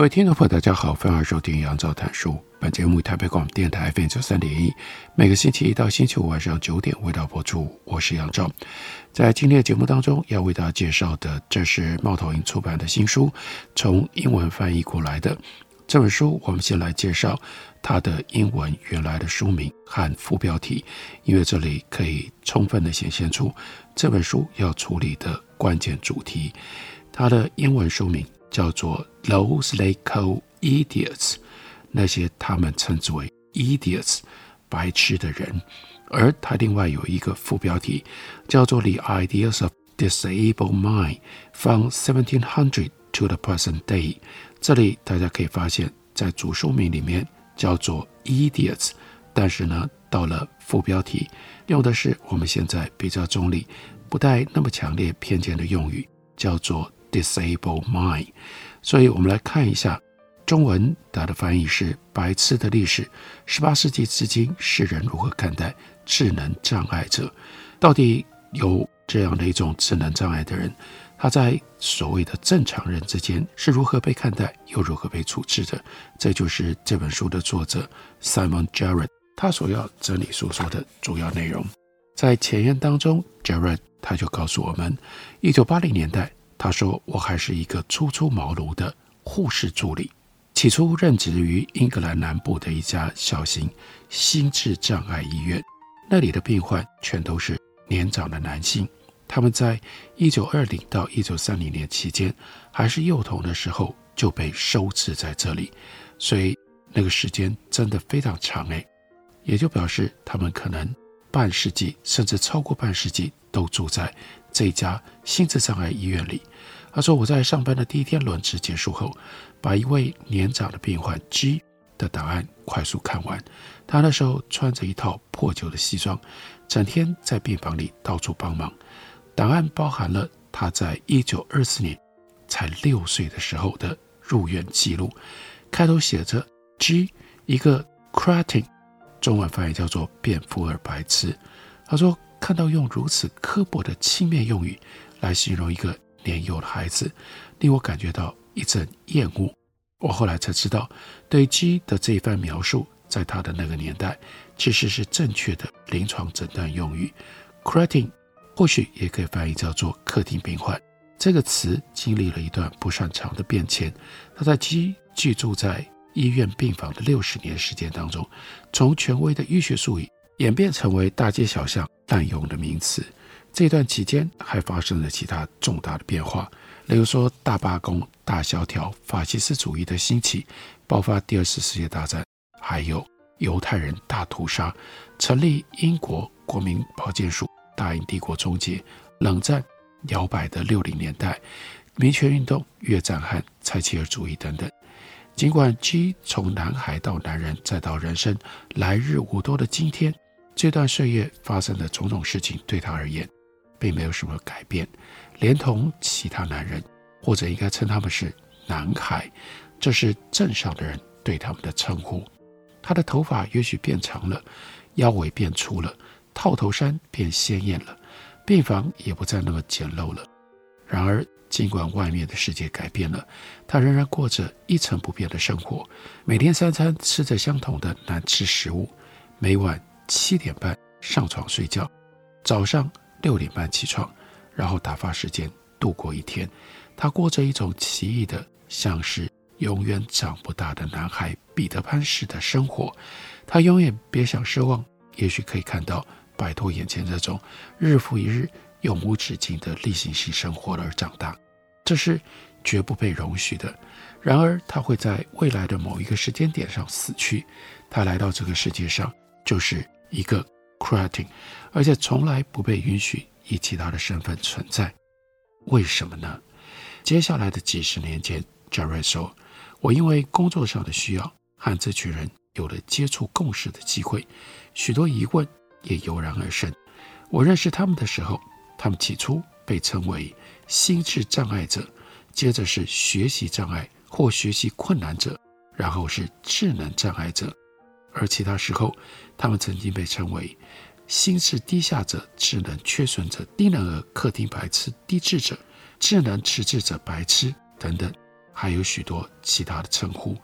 各位听众朋友，大家好，欢迎收听杨照谈书。本节目台北广电台 FM 九三点一，每个星期一到星期五晚上九点为大家播出。我是杨照，在今天的节目当中要为大家介绍的，这是猫头鹰出版的新书，从英文翻译过来的这本书。我们先来介绍它的英文原来的书名和副标题，因为这里可以充分的显现出这本书要处理的关键主题。它的英文书名。叫做 Those they call idiots，那些他们称之为 idiots，白痴的人。而它另外有一个副标题，叫做 The Ideas of Disabled Mind from 1700 to the Present Day。这里大家可以发现，在主书名里面叫做 idiots，但是呢，到了副标题用的是我们现在比较中立、不带那么强烈偏见的用语，叫做。Disable mind，所以我们来看一下中文，它的翻译是“白痴的历史”。十八世纪至今，世人如何看待智能障碍者？到底有这样的一种智能障碍的人，他在所谓的正常人之间是如何被看待，又如何被处置的？这就是这本书的作者 Simon Jarrett 他所要整理诉说的主要内容。在前言当中，Jarrett 他就告诉我们，一九八零年代。他说：“我还是一个初出茅庐的护士助理，起初任职于英格兰南部的一家小型心智障碍医院。那里的病患全都是年长的男性，他们在一九二零到一九三零年期间还是幼童的时候就被收治在这里，所以那个时间真的非常长诶，也就表示他们可能半世纪甚至超过半世纪都住在这家心智障碍医院里。”他说：“我在上班的第一天轮值结束后，把一位年长的病患 G 的档案快速看完。他那时候穿着一套破旧的西装，整天在病房里到处帮忙。档案包含了他在一九二四年才六岁的时候的入院记录。开头写着 G 一个 cretin，中文翻译叫做蝙蝠耳白痴。他说看到用如此刻薄的轻蔑用语来形容一个。”年幼的孩子令我感觉到一阵厌恶。我后来才知道，对 G 的这一番描述，在他的那个年代其实是正确的临床诊断用语。Cretin 或许也可以翻译叫做客厅病患。这个词经历了一段不算长的变迁。他在 G 居住在医院病房的六十年时间当中，从权威的医学术语演变成为大街小巷滥用的名词。这段期间还发生了其他重大的变化，例如说大罢工、大萧条、法西斯主义的兴起、爆发第二次世界大战，还有犹太人大屠杀、成立英国国民保健署、大英帝国终结、冷战摇摆的六零年代、民权运动、越战和蔡奇尔主义等等。尽管鸡从男孩到男人，再到人生来日无多的今天，这段岁月发生的种种事情对他而言，并没有什么改变，连同其他男人，或者应该称他们是男孩，这是镇上的人对他们的称呼。他的头发也许变长了，腰围变粗了，套头衫变鲜艳了，病房也不再那么简陋了。然而，尽管外面的世界改变了，他仍然过着一成不变的生活，每天三餐吃着相同的难吃食物，每晚七点半上床睡觉，早上。六点半起床，然后打发时间度过一天。他过着一种奇异的，像是永远长不大的男孩彼得潘式的生活。他永远别想奢望，也许可以看到摆脱眼前这种日复一日、永无止境的例行性生活而长大，这是绝不被容许的。然而，他会在未来的某一个时间点上死去。他来到这个世界上，就是一个 cretin 而且从来不被允许以其他的身份存在。为什么呢？接下来的几十年间，杰瑞说：“我因为工作上的需要，和这群人有了接触共事的机会，许多疑问也油然而生。我认识他们的时候，他们起初被称为心智障碍者，接着是学习障碍或学习困难者，然后是智能障碍者，而其他时候，他们曾经被称为心智低下者、智能缺损者、低能儿、客厅白痴、低智者。”智能迟滞者、白痴等等，还有许多其他的称呼。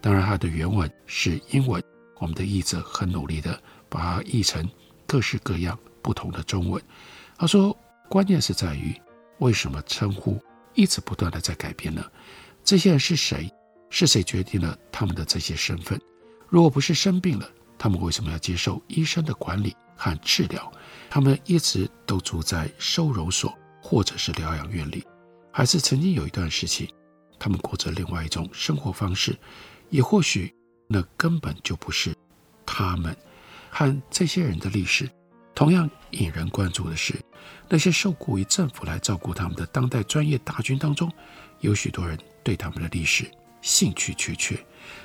当然，它的原文是英文，我们的译者很努力的把它译成各式各样不同的中文。他说，关键是在于为什么称呼一直不断的在改变呢？这些人是谁？是谁决定了他们的这些身份？如果不是生病了，他们为什么要接受医生的管理和治疗？他们一直都住在收容所。或者是疗养院里，还是曾经有一段时期，他们过着另外一种生活方式，也或许那根本就不是他们。和这些人的历史同样引人关注的是，那些受雇于政府来照顾他们的当代专业大军当中，有许多人对他们的历史兴趣缺缺。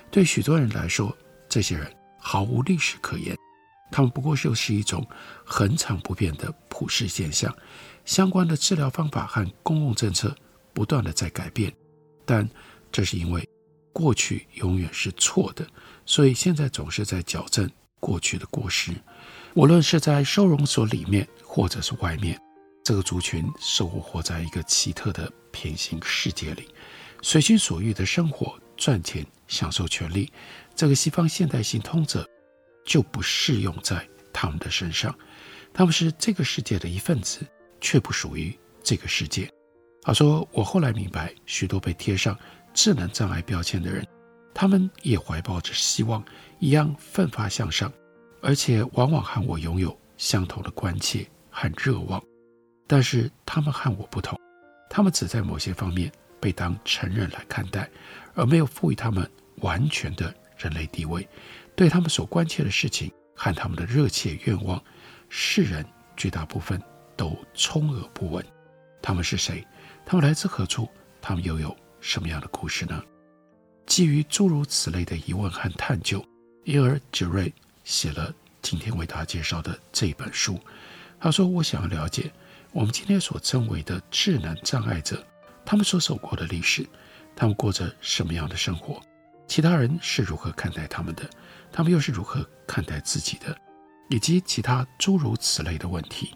对许多人来说，这些人毫无历史可言，他们不过就是一种恒常不变的普世现象。相关的治疗方法和公共政策不断地在改变，但这是因为过去永远是错的，所以现在总是在矫正过去的过失。无论是在收容所里面，或者是外面，这个族群生活在一个奇特的平行世界里，随心所欲的生活、赚钱、享受权利。这个西方现代性通则就不适用在他们的身上，他们是这个世界的一份子。却不属于这个世界。他说：“我后来明白，许多被贴上智能障碍标签的人，他们也怀抱着希望，一样奋发向上，而且往往和我拥有相同的关切和热望。但是他们和我不同，他们只在某些方面被当成人来看待，而没有赋予他们完全的人类地位。对他们所关切的事情和他们的热切愿望，世人绝大部分。”都充耳不闻，他们是谁？他们来自何处？他们又有什么样的故事呢？基于诸如此类的疑问和探究，因而杰瑞写了今天为大家介绍的这本书。他说：“我想要了解我们今天所称为的智能障碍者，他们所走过的历史，他们过着什么样的生活？其他人是如何看待他们的？他们又是如何看待自己的？以及其他诸如此类的问题。”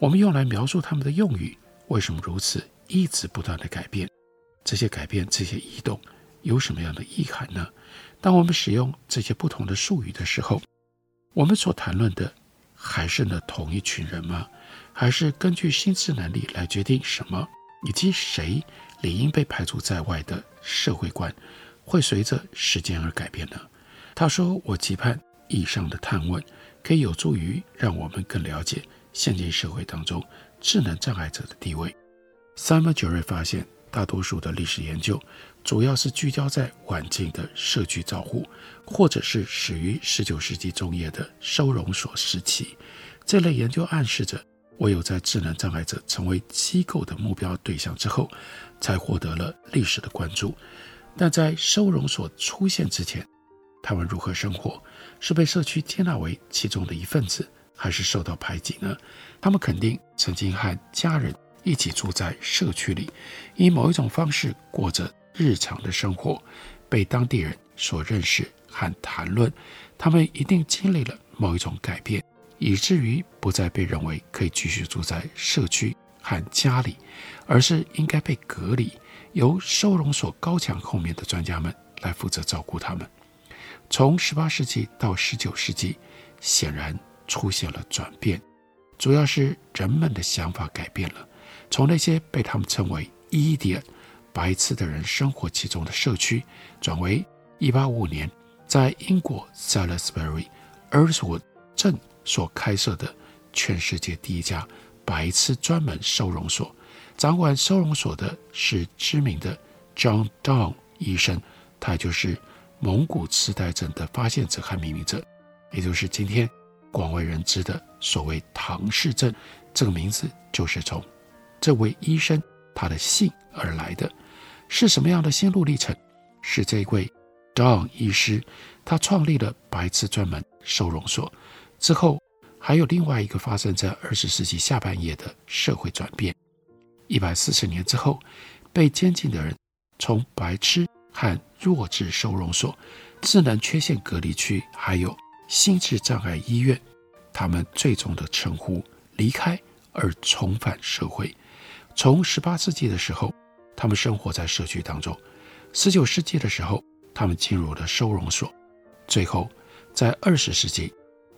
我们用来描述他们的用语为什么如此一直不断地改变？这些改变、这些移动有什么样的意涵呢？当我们使用这些不同的术语的时候，我们所谈论的还是那同一群人吗？还是根据心智能力来决定什么以及谁理应被排除在外的社会观会随着时间而改变呢？他说：“我期盼以上的探问可以有助于让我们更了解。”现今社会当中，智能障碍者的地位。Simon Gray 发现，大多数的历史研究主要是聚焦在晚近的社区照护，或者是始于19世纪中叶的收容所时期。这类研究暗示着，唯有在智能障碍者成为机构的目标对象之后，才获得了历史的关注。但在收容所出现之前，他们如何生活？是被社区接纳为其中的一份子？还是受到排挤呢？他们肯定曾经和家人一起住在社区里，以某一种方式过着日常的生活，被当地人所认识和谈论。他们一定经历了某一种改变，以至于不再被认为可以继续住在社区和家里，而是应该被隔离，由收容所高墙后面的专家们来负责照顾他们。从18世纪到19世纪，显然。出现了转变，主要是人们的想法改变了，从那些被他们称为 idiot 白痴的人生活其中的社区，转为1855年在英国 Salisbury Earthwood 镇所开设的全世界第一家白痴专门收容所。掌管收容所的是知名的 John Down 医生，他就是蒙古痴呆症的发现者和命名者，也就是今天。广为人知的所谓唐氏症，这个名字就是从这位医生他的姓而来的。是什么样的心路历程？是这位 Don 医师，他创立了白痴专门收容所之后，还有另外一个发生在二十世纪下半叶的社会转变。一百四十年之后，被监禁的人从白痴和弱智收容所、智能缺陷隔离区，还有心智障碍医院，他们最终的称呼离开而重返社会。从十八世纪的时候，他们生活在社区当中。十九世纪的时候，他们进入了收容所。最后，在二十世纪，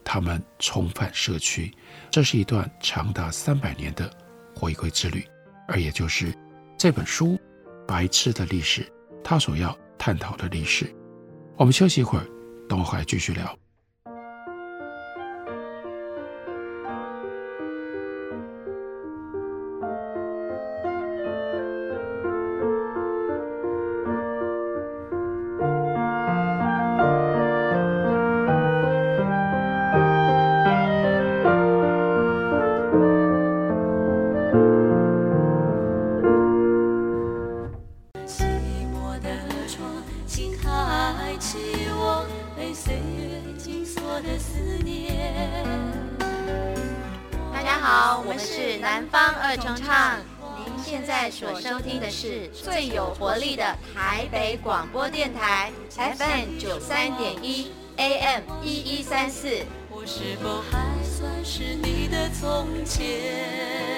他们重返社区。这是一段长达三百年的回归之旅，而也就是这本书《白痴的历史》他所要探讨的历史。我们休息一会儿，等我回来继续聊。唱，您现在所收听的是最有活力的台北广播电台，FM 九三点一，AM 一一三四。我是否还算是你的从前？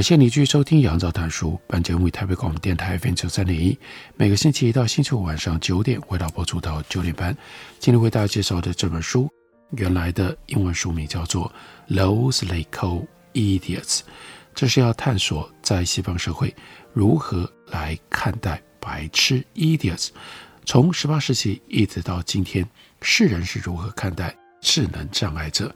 感谢你继续收听《杨照谈书》，本节目为台北广播电台 FM 九三点一，每个星期一到星期五晚上九点，为大家播出到九点半。今天为大家介绍的这本书，原来的英文书名叫做《Those They Call Idiots》，这是要探索在西方社会如何来看待白痴 （idiots）。从十八世纪一直到今天，世人是如何看待智能障碍者？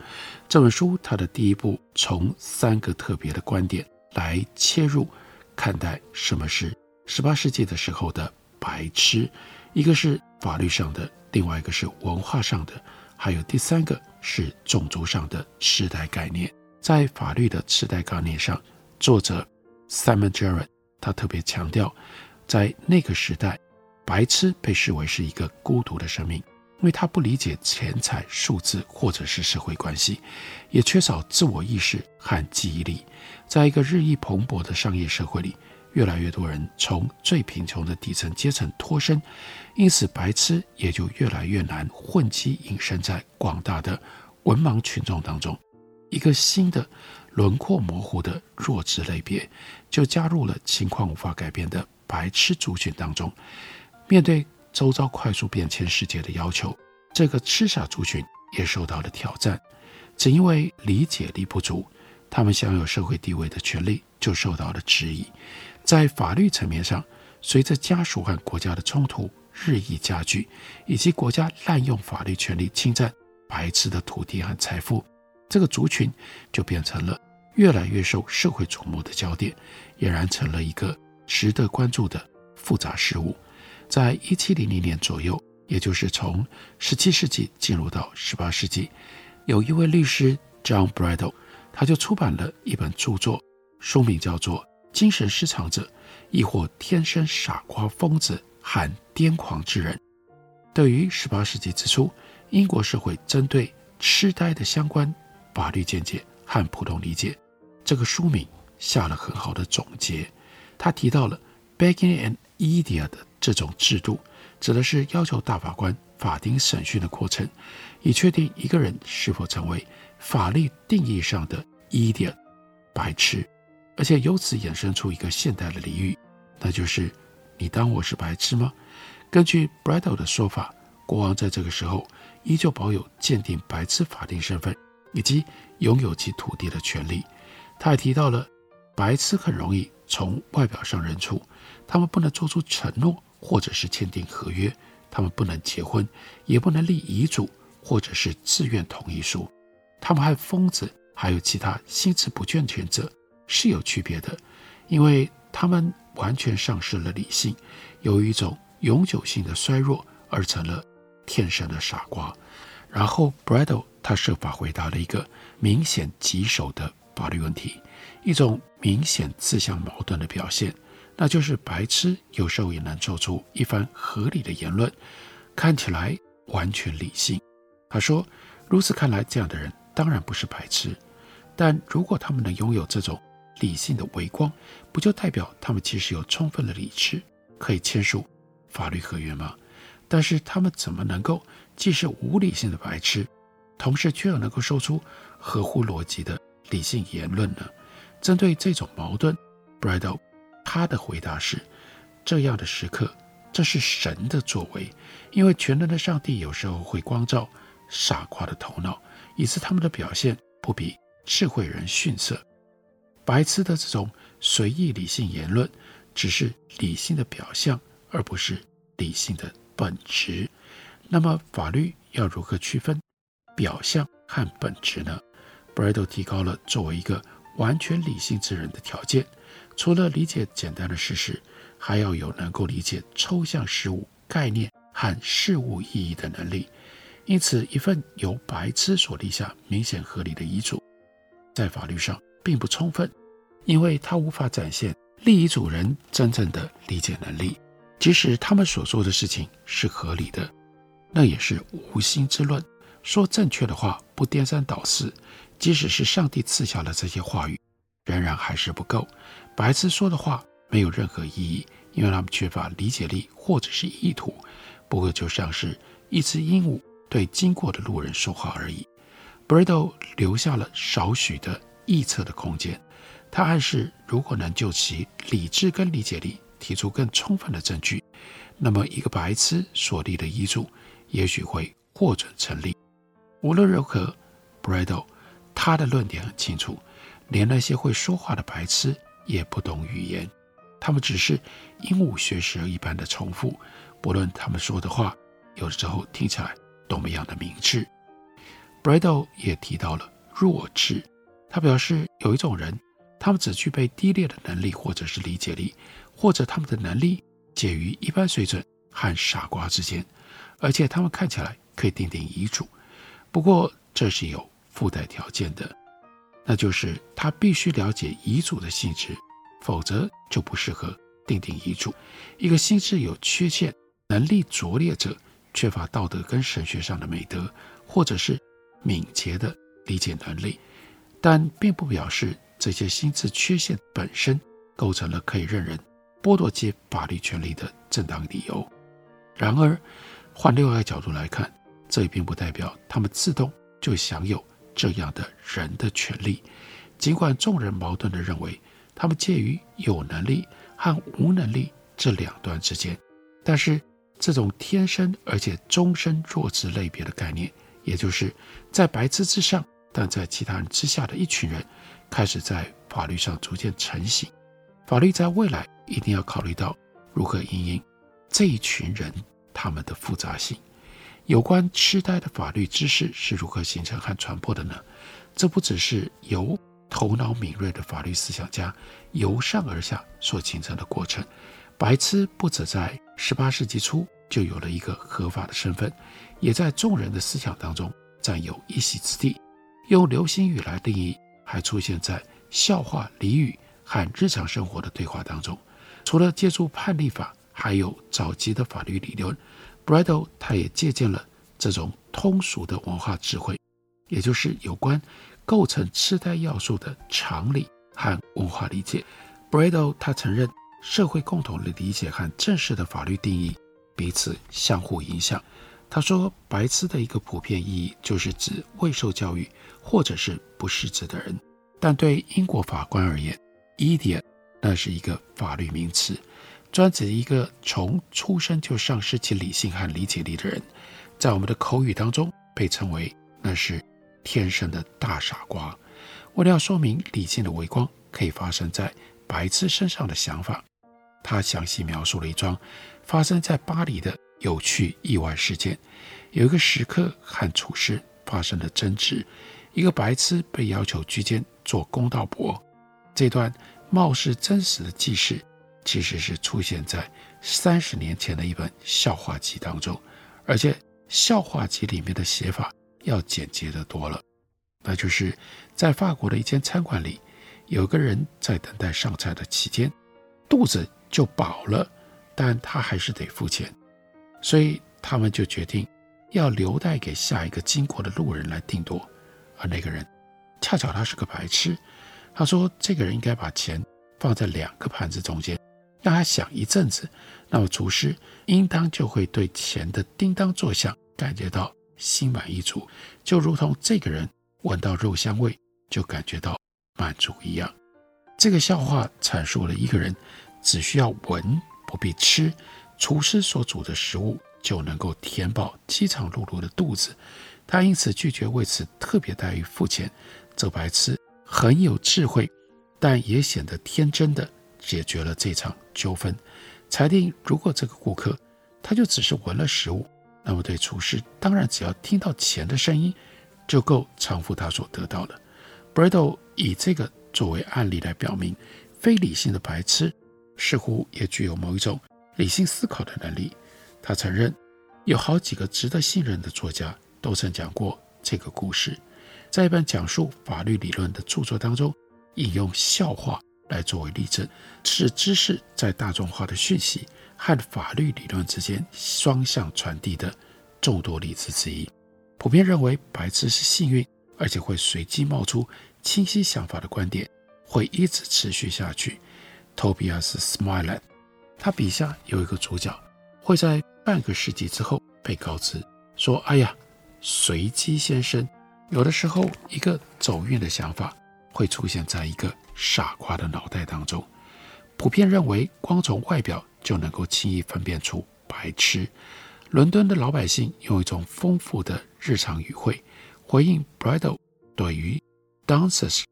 这本书它的第一部从三个特别的观点。来切入看待什么是十八世纪的时候的白痴，一个是法律上的，另外一个是文化上的，还有第三个是种族上的痴呆概念。在法律的痴呆概念上，作者 Simon Gerrard 他特别强调，在那个时代，白痴被视为是一个孤独的生命，因为他不理解钱财、数字或者是社会关系，也缺少自我意识和记忆力。在一个日益蓬勃的商业社会里，越来越多人从最贫穷的底层阶层脱身，因此白痴也就越来越难混迹隐身在广大的文盲群众当中。一个新的轮廓模糊的弱智类别就加入了情况无法改变的白痴族群当中。面对周遭快速变迁世界的要求，这个痴傻族群也受到了挑战，只因为理解力不足。他们享有社会地位的权利就受到了质疑，在法律层面上，随着家属和国家的冲突日益加剧，以及国家滥用法律权力侵占白痴的土地和财富，这个族群就变成了越来越受社会瞩目的焦点，俨然成了一个值得关注的复杂事物。在一七零零年左右，也就是从十七世纪进入到十八世纪，有一位律师 John Bridle。他就出版了一本著作，书名叫做《精神失常者，亦或天生傻瓜、疯子和癫狂之人》。对于十八世纪之初英国社会针对痴呆的相关法律见解和普通理解，这个书名下了很好的总结。他提到了 begging an idiot 的这种制度，指的是要求大法官法庭审讯的过程，以确定一个人是否成为法律定义上的 idiot 白痴，而且由此衍生出一个现代的俚语，那就是“你当我是白痴吗？”根据 Bridle 的说法，国王在这个时候依旧保有鉴定白痴法定身份以及拥有其土地的权利。他还提到了白痴很容易从外表上认出，他们不能做出承诺或者是签订合约，他们不能结婚，也不能立遗嘱或者是自愿同意书。他们和疯子还有其他心智不健全者是有区别的，因为他们完全丧失了理性，由于一种永久性的衰弱，而成了天生的傻瓜。然后 b r a d l 他设法回答了一个明显棘手的法律问题，一种明显自相矛盾的表现，那就是白痴有时候也能做出一番合理的言论，看起来完全理性。他说：“如此看来，这样的人当然不是白痴，但如果他们能拥有这种理性的微光，不就代表他们其实有充分的理智，可以签署法律合约吗？但是他们怎么能够既是无理性的白痴，同时却又能够说出合乎逻辑的？”理性言论呢？针对这种矛盾，Bridle 他的回答是：这样的时刻，这是神的作为，因为全能的上帝有时候会光照傻瓜的头脑，以致他们的表现不比智慧人逊色。白痴的这种随意理性言论，只是理性的表象，而不是理性的本质。那么，法律要如何区分表象和本质呢？Bridle 提高了作为一个完全理性之人的条件，除了理解简单的事实，还要有能够理解抽象事物概念和事物意义的能力。因此，一份由白痴所立下明显合理的遗嘱，在法律上并不充分，因为他无法展现立遗嘱人真正的理解能力。即使他们所做的事情是合理的，那也是无心之论。说正确的话，不颠三倒四。即使是上帝赐下了这些话语，仍然还是不够。白痴说的话没有任何意义，因为他们缺乏理解力或者是意图。不过就像是一只鹦鹉对经过的路人说话而已。Bridle 留下了少许的臆测的空间。他暗示，如果能就其理智跟理解力提出更充分的证据，那么一个白痴所立的遗嘱也许会获准成立。无论如何，Bridle。他的论点很清楚，连那些会说话的白痴也不懂语言，他们只是鹦鹉学舌一般的重复，不论他们说的话有时候听起来多么样的明智。Bridle 也提到了弱智，他表示有一种人，他们只具备低劣的能力或者是理解力，或者他们的能力介于一般水准和傻瓜之间，而且他们看起来可以订定遗嘱，不过这是有。附带条件的，那就是他必须了解遗嘱的性质，否则就不适合订定遗嘱。一个心智有缺陷、能力拙劣者，缺乏道德跟神学上的美德，或者是敏捷的理解能力，但并不表示这些心智缺陷本身构成了可以让人剥夺其法律权利的正当理由。然而，换另外一个角度来看，这也并不代表他们自动就享有。这样的人的权利，尽管众人矛盾地认为他们介于有能力和无能力这两端之间，但是这种天生而且终身弱智类别的概念，也就是在白痴之上，但在其他人之下的一群人，开始在法律上逐渐成型。法律在未来一定要考虑到如何因应这一群人他们的复杂性。有关痴呆的法律知识是如何形成和传播的呢？这不只是由头脑敏锐的法律思想家由上而下所形成的过程。白痴不只在十八世纪初就有了一个合法的身份，也在众人的思想当中占有一席之地。用流行语来定义，还出现在笑话、俚语和日常生活的对话当中。除了借助判例法，还有早期的法律理论。Bridle 他也借鉴了这种通俗的文化智慧，也就是有关构成痴呆要素的常理和文化理解。Bridle 他承认社会共同的理解和正式的法律定义彼此相互影响。他说，白痴的一个普遍意义就是指未受教育或者是不识字的人。但对英国法官而言，idiot 那是一个法律名词，专指一个从出生就丧失其理性和理解力的人。在我们的口语当中，被称为那是天生的大傻瓜。为了要说明理性的微光可以发生在白痴身上的想法，他详细描述了一桩发生在巴黎的有趣意外事件。有一个食客和厨师发生了争执，一个白痴被要求居间做公道伯。这段貌似真实的记事，其实是出现在三十年前的一本笑话集当中，而且笑话集里面的写法要简洁得多了。那就是在法国的一间餐馆里，有个人在等待上菜的期间，肚子就饱了，但他还是得付钱，所以他们就决定要留待给下一个经过的路人来定夺。而那个人恰巧他是个白痴，他说这个人应该把钱放在两个盘子中间，让他想一阵子，那么厨师应当就会对钱的叮当作响感觉到心满意足，就如同这个人。闻到肉香味就感觉到满足一样。这个笑话阐述了一个人只需要闻不必吃，厨师所煮的食物就能够填饱饥肠辘辘的肚子。他因此拒绝为此特别待遇付钱。这白痴很有智慧，但也显得天真的解决了这场纠纷，裁定如果这个顾客他就只是闻了食物，那么对厨师当然只要听到钱的声音。就够偿付他所得到的。Bradel 以这个作为案例来表明，非理性的白痴似乎也具有某一种理性思考的能力。他承认，有好几个值得信任的作家都曾讲过这个故事，在一本讲述法律理论的著作当中，引用笑话来作为例证，是知识在大众化的讯息和法律理论之间双向传递的众多例子之一。普遍认为，白痴是幸运，而且会随机冒出清晰想法的观点，会一直持续下去。Tobias smile 他笔下有一个主角，会在半个世纪之后被告知说：“哎呀，随机先生，有的时候一个走运的想法会出现在一个傻瓜的脑袋当中。”普遍认为，光从外表就能够轻易分辨出白痴。伦敦的老百姓用一种丰富的日常语汇回应 Bradel 对于 Dancers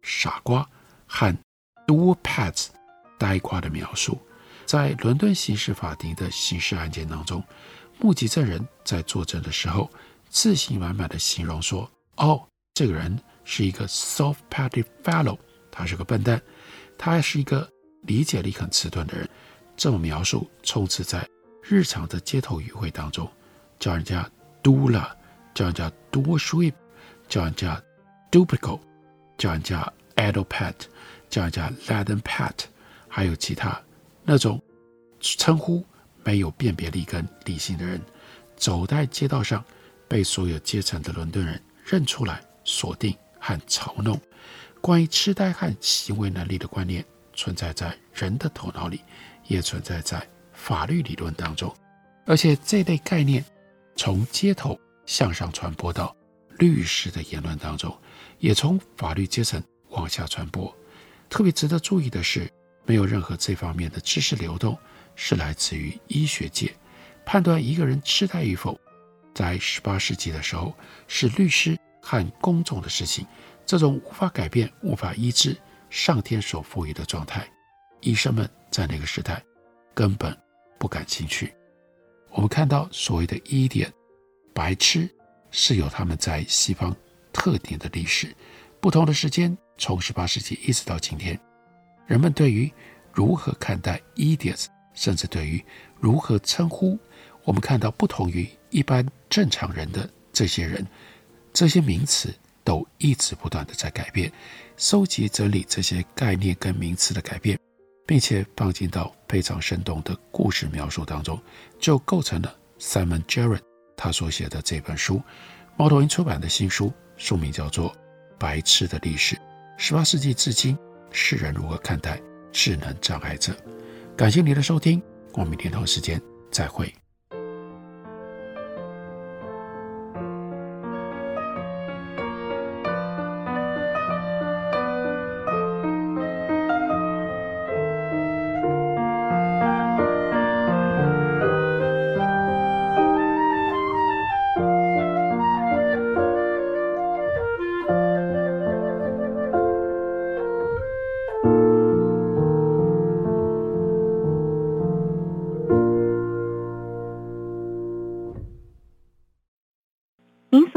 傻瓜和 doorpats 呆瓜的描述。在伦敦刑事法庭的刑事案件当中，目击证人在作证的时候，自信满满的形容说：“哦，这个人是一个 soft-pated fellow，他是个笨蛋，他是一个理解力很迟钝的人。”这种描述充斥在。日常的街头语汇当中，叫人家 do 了，叫人家 do sweep，叫人家 duplico，叫人家 addle pat，叫人家 laden pat，还有其他那种称呼没有辨别力跟理性的人，走在街道上，被所有阶层的伦敦人认出来、锁定和嘲弄。关于痴呆和行为能力的观念，存在在人的头脑里，也存在在。法律理论当中，而且这类概念从街头向上传播到律师的言论当中，也从法律阶层往下传播。特别值得注意的是，没有任何这方面的知识流动是来自于医学界。判断一个人痴呆与否，在十八世纪的时候是律师和公众的事情。这种无法改变、无法医治、上天所赋予的状态，医生们在那个时代根本。不感兴趣。我们看到所谓的医典白痴是有他们在西方特定的历史，不同的时间，从十八世纪一直到今天，人们对于如何看待 idiots，甚至对于如何称呼，我们看到不同于一般正常人的这些人，这些名词都一直不断的在改变。收集整理这些概念跟名词的改变。并且放进到非常生动的故事描述当中，就构成了 Simon Jared 他所写的这本书，猫头鹰出版的新书，书名叫做《白痴的历史》，十八世纪至今世人如何看待智能障碍者。感谢您的收听，我们明天同一时间再会。